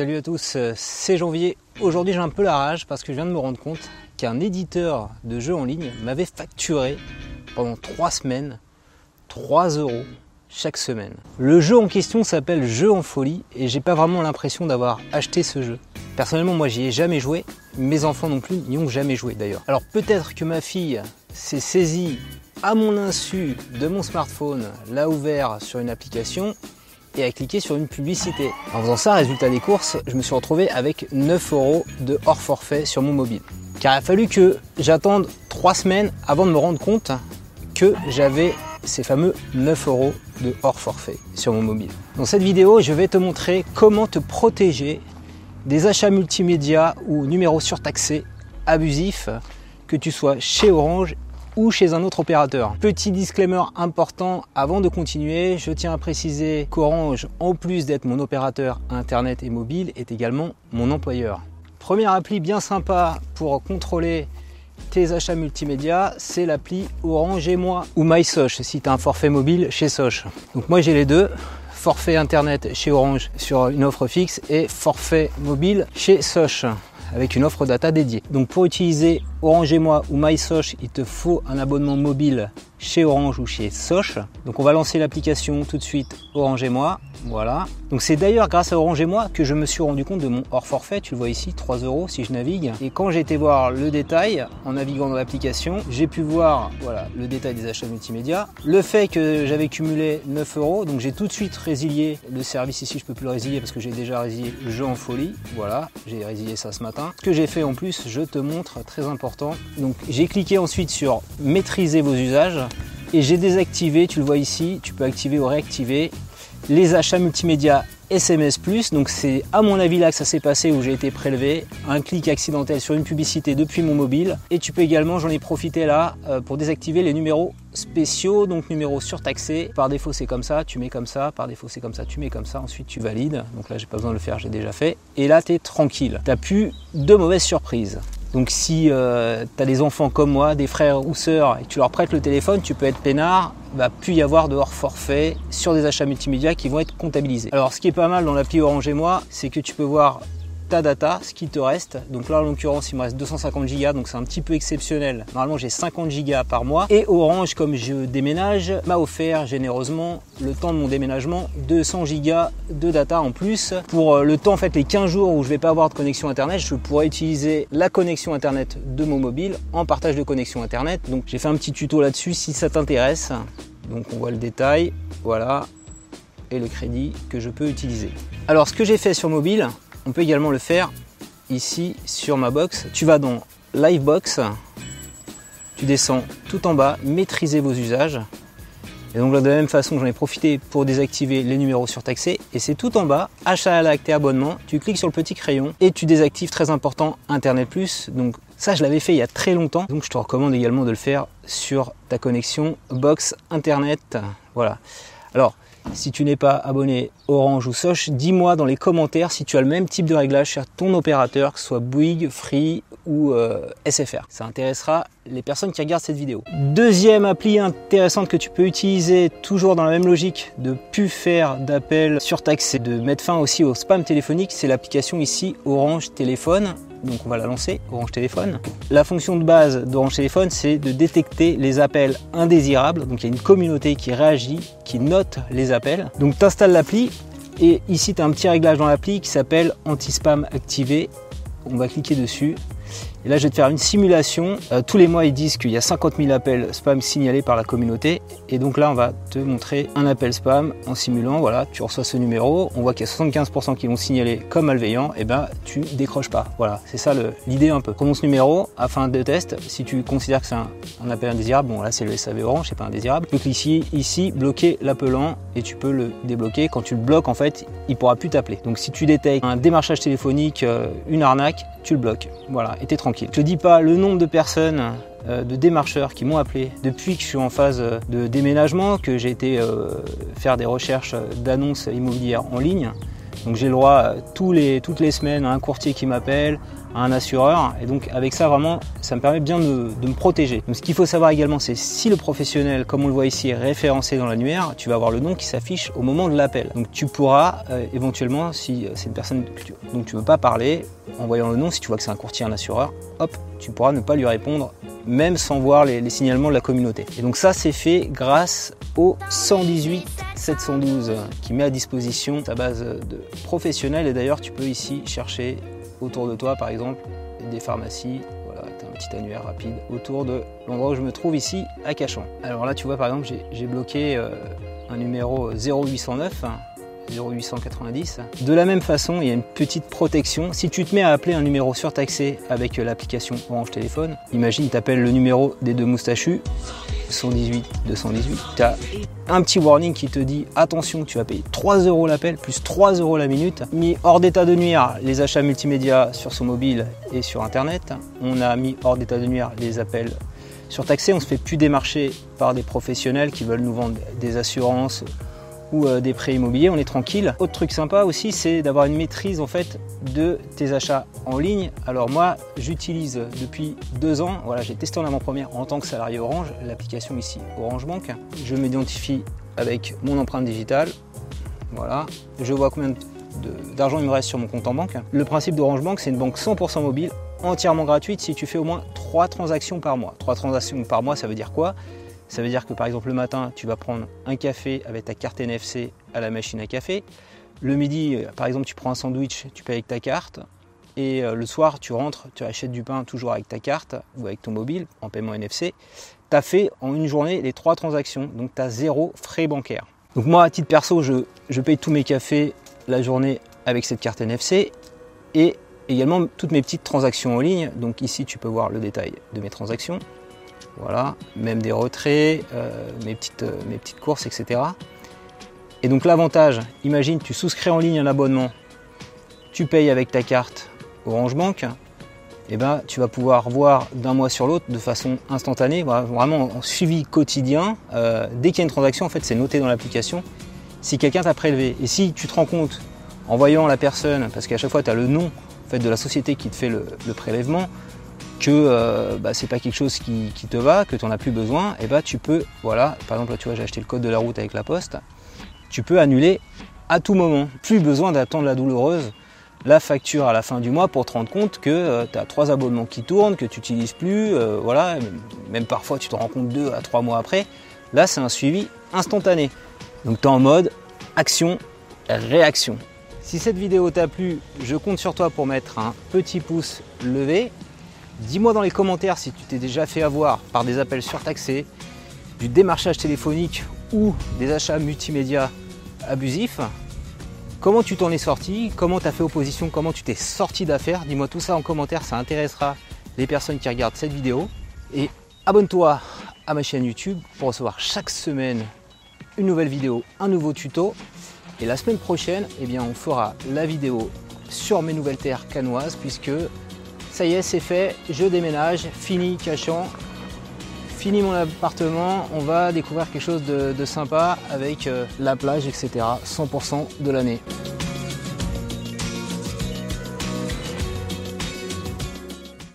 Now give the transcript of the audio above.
Salut à tous, c'est Janvier. Aujourd'hui j'ai un peu la rage parce que je viens de me rendre compte qu'un éditeur de jeux en ligne m'avait facturé pendant 3 semaines 3 euros chaque semaine. Le jeu en question s'appelle Jeu en folie et j'ai pas vraiment l'impression d'avoir acheté ce jeu. Personnellement moi j'y ai jamais joué, mes enfants non plus n'y ont jamais joué d'ailleurs. Alors peut-être que ma fille s'est saisie à mon insu de mon smartphone, l'a ouvert sur une application et à cliquer sur une publicité. En faisant ça, résultat des courses, je me suis retrouvé avec 9 euros de hors forfait sur mon mobile. Car il a fallu que j'attende 3 semaines avant de me rendre compte que j'avais ces fameux 9 euros de hors forfait sur mon mobile. Dans cette vidéo, je vais te montrer comment te protéger des achats multimédia ou numéros surtaxés abusifs, que tu sois chez Orange ou chez un autre opérateur. Petit disclaimer important avant de continuer, je tiens à préciser qu'Orange, en plus d'être mon opérateur internet et mobile, est également mon employeur. Première appli bien sympa pour contrôler tes achats multimédia, c'est l'appli Orange et moi ou MySoch si tu as un forfait mobile chez Soch. Donc moi j'ai les deux, forfait internet chez Orange sur une offre fixe et forfait mobile chez Soch avec une offre data dédiée. Donc pour utiliser Orange et moi ou MySoch, il te faut un abonnement mobile chez Orange ou chez Soch. Donc on va lancer l'application tout de suite Orange et moi. Voilà. Donc c'est d'ailleurs grâce à Orange et moi que je me suis rendu compte de mon hors forfait. Tu le vois ici, 3 euros si je navigue. Et quand j'ai été voir le détail en naviguant dans l'application, j'ai pu voir voilà, le détail des achats multimédia. Le fait que j'avais cumulé 9 euros, donc j'ai tout de suite résilié le service ici. Je peux plus le résilier parce que j'ai déjà résilié le jeu en folie. Voilà, j'ai résilié ça ce matin. Ce que j'ai fait en plus, je te montre très important. Donc j'ai cliqué ensuite sur maîtriser vos usages et j'ai désactivé, tu le vois ici, tu peux activer ou réactiver les achats multimédia SMS+. Donc c'est à mon avis là que ça s'est passé où j'ai été prélevé, un clic accidentel sur une publicité depuis mon mobile. Et tu peux également, j'en ai profité là, euh, pour désactiver les numéros spéciaux, donc numéros surtaxés. Par défaut c'est comme ça, tu mets comme ça, par défaut c'est comme ça, tu mets comme ça, ensuite tu valides. Donc là j'ai pas besoin de le faire, j'ai déjà fait. Et là tu es tranquille. T'as plus de mauvaises surprises. Donc si euh, tu as des enfants comme moi, des frères ou sœurs, et tu leur prêtes le téléphone, tu peux être peinard, va plus y avoir de hors forfait sur des achats multimédia qui vont être comptabilisés. Alors ce qui est pas mal dans l'appli Orange et moi, c'est que tu peux voir ta data, ce qui te reste. Donc là, en l'occurrence, il me reste 250 Go, donc c'est un petit peu exceptionnel. Normalement, j'ai 50 Go par mois. Et Orange, comme je déménage, m'a offert généreusement le temps de mon déménagement 200 Go de data en plus. Pour euh, le temps, en fait, les 15 jours où je vais pas avoir de connexion Internet, je pourrais utiliser la connexion Internet de mon mobile en partage de connexion Internet. Donc j'ai fait un petit tuto là-dessus si ça t'intéresse. Donc on voit le détail, voilà, et le crédit que je peux utiliser. Alors ce que j'ai fait sur mobile, on peut également le faire ici sur ma box. Tu vas dans Livebox, tu descends tout en bas, maîtriser vos usages. Et donc de la même façon, j'en ai profité pour désactiver les numéros surtaxés. Et c'est tout en bas, achat à l'acte et abonnement. Tu cliques sur le petit crayon et tu désactives, très important, Internet Plus. Donc ça, je l'avais fait il y a très longtemps. Donc je te recommande également de le faire sur ta connexion box Internet. Voilà. Alors, si tu n'es pas abonné Orange ou Soch, dis-moi dans les commentaires si tu as le même type de réglage sur ton opérateur, que ce soit Bouygues, Free ou euh, SFR. Ça intéressera les personnes qui regardent cette vidéo. Deuxième appli intéressante que tu peux utiliser, toujours dans la même logique, de plus faire d'appels surtaxés, de mettre fin aussi au spam téléphonique, c'est l'application ici Orange Téléphone donc on va la lancer, Orange Téléphone. La fonction de base d'Orange Téléphone, c'est de détecter les appels indésirables. Donc il y a une communauté qui réagit, qui note les appels. Donc tu installes l'appli et ici tu as un petit réglage dans l'appli qui s'appelle anti-spam activé. On va cliquer dessus et là, je vais te faire une simulation. Euh, tous les mois, ils disent qu'il y a 50 000 appels spam signalés par la communauté. Et donc là, on va te montrer un appel spam en simulant. Voilà, tu reçois ce numéro. On voit qu'il y a 75% qui l'ont signalé comme malveillant. Et eh ben, tu décroches pas. Voilà, c'est ça l'idée un peu. Prenons ce numéro afin de test. Si tu considères que c'est un, appel indésirable, bon là, c'est le SAV orange, c'est pas indésirable. Donc ici, ici, bloquer l'appelant et tu peux le débloquer. Quand tu le bloques, en fait, il pourra plus t'appeler. Donc si tu détectes un démarchage téléphonique, euh, une arnaque, tu le bloques. Voilà, tranquille. Je te dis pas le nombre de personnes euh, de démarcheurs qui m'ont appelé depuis que je suis en phase de déménagement, que j'ai été euh, faire des recherches d'annonces immobilières en ligne. Donc j'ai le droit tous les, toutes les semaines à un courtier qui m'appelle, à un assureur. Et donc avec ça vraiment, ça me permet bien de, me protéger. Donc ce qu'il faut savoir également, c'est si le professionnel, comme on le voit ici, est référencé dans l'annuaire, tu vas avoir le nom qui s'affiche au moment de l'appel. Donc tu pourras euh, éventuellement, si c'est une personne tu, donc tu veux pas parler, en voyant le nom, si tu vois que c'est un courtier, un assureur, hop, tu pourras ne pas lui répondre même sans voir les, signalements de la communauté. Et donc ça, c'est fait grâce au 118 712 qui met à disposition ta base de professionnels. Et d'ailleurs, tu peux ici chercher autour de toi, par exemple, des pharmacies. Voilà, as un petit annuaire rapide autour de l'endroit où je me trouve ici à Cachan. Alors là, tu vois, par exemple, j'ai bloqué euh, un numéro 0809 0890. De la même façon, il y a une petite protection. Si tu te mets à appeler un numéro surtaxé avec l'application Orange Téléphone, imagine tu appelles le numéro des deux moustachus, 118 218, tu as un petit warning qui te dit attention, tu vas payer 3 euros l'appel plus 3 euros la minute. Mis hors d'état de nuire les achats multimédia sur son mobile et sur internet. On a mis hors d'état de nuire les appels surtaxés. On se fait plus démarcher par des professionnels qui veulent nous vendre des assurances ou euh, des prêts immobiliers, on est tranquille. Autre truc sympa aussi, c'est d'avoir une maîtrise en fait de tes achats en ligne. Alors moi, j'utilise depuis deux ans, voilà, j'ai testé en avant-première en tant que salarié Orange, l'application ici Orange Bank. Je m'identifie avec mon empreinte digitale. Voilà, je vois combien d'argent il me reste sur mon compte en banque. Le principe d'Orange Bank, c'est une banque 100% mobile, entièrement gratuite si tu fais au moins trois transactions par mois. Trois transactions par mois, ça veut dire quoi? Ça veut dire que par exemple le matin, tu vas prendre un café avec ta carte NFC à la machine à café. Le midi, euh, par exemple, tu prends un sandwich, tu payes avec ta carte. Et euh, le soir, tu rentres, tu achètes du pain toujours avec ta carte ou avec ton mobile en paiement NFC. Tu as fait en une journée les trois transactions, donc tu as zéro frais bancaires. Donc moi, à titre perso, je, je paye tous mes cafés la journée avec cette carte NFC et également toutes mes petites transactions en ligne. Donc ici, tu peux voir le détail de mes transactions. Voilà, même des retraits, euh, mes, petites, euh, mes petites courses, etc. Et donc l'avantage, imagine tu souscris en ligne un abonnement, tu payes avec ta carte Orange Bank, et eh ben, tu vas pouvoir voir d'un mois sur l'autre de façon instantanée, vraiment en suivi quotidien. Euh, dès qu'il y a une transaction, en fait, c'est noté dans l'application si quelqu'un t'a prélevé. Et si tu te rends compte en voyant la personne, parce qu'à chaque fois tu as le nom fait, de la société qui te fait le prélèvement, que euh, bah, c'est pas quelque chose qui, te va, que tu n'en as plus besoin, et bah tu peux, voilà, par exemple là tu vois j'ai acheté le code de la route avec la poste, tu peux annuler à tout moment. Plus besoin d'attendre la douloureuse, la facture à la fin du mois pour te rendre compte que euh, tu as trois abonnements qui tournent, que tu n'utilises plus, euh, voilà, même parfois tu te rends compte deux à trois mois après. Là c'est un suivi instantané. Donc tu es en mode action, réaction. Si cette vidéo t'a plu, je compte sur toi pour mettre un petit pouce levé, Dis-moi dans les commentaires si tu t'es déjà fait avoir par des appels surtaxés, du démarchage téléphonique ou des achats multimédia abusifs. Comment tu t'en es sorti? Comment tu as fait opposition? Comment tu t'es sorti d'affaires? Dis-moi tout ça en commentaire, ça intéressera les personnes qui regardent cette vidéo. Et abonne-toi à ma chaîne YouTube pour recevoir chaque semaine une nouvelle vidéo, un nouveau tuto. Et la semaine prochaine, eh bien, on fera la vidéo sur mes nouvelles terres canoises puisque ça y est, c'est fait, je déménage, fini cachant, fini mon appartement, on va découvrir quelque chose de, sympa avec euh, la plage, etc. 100% de l'année.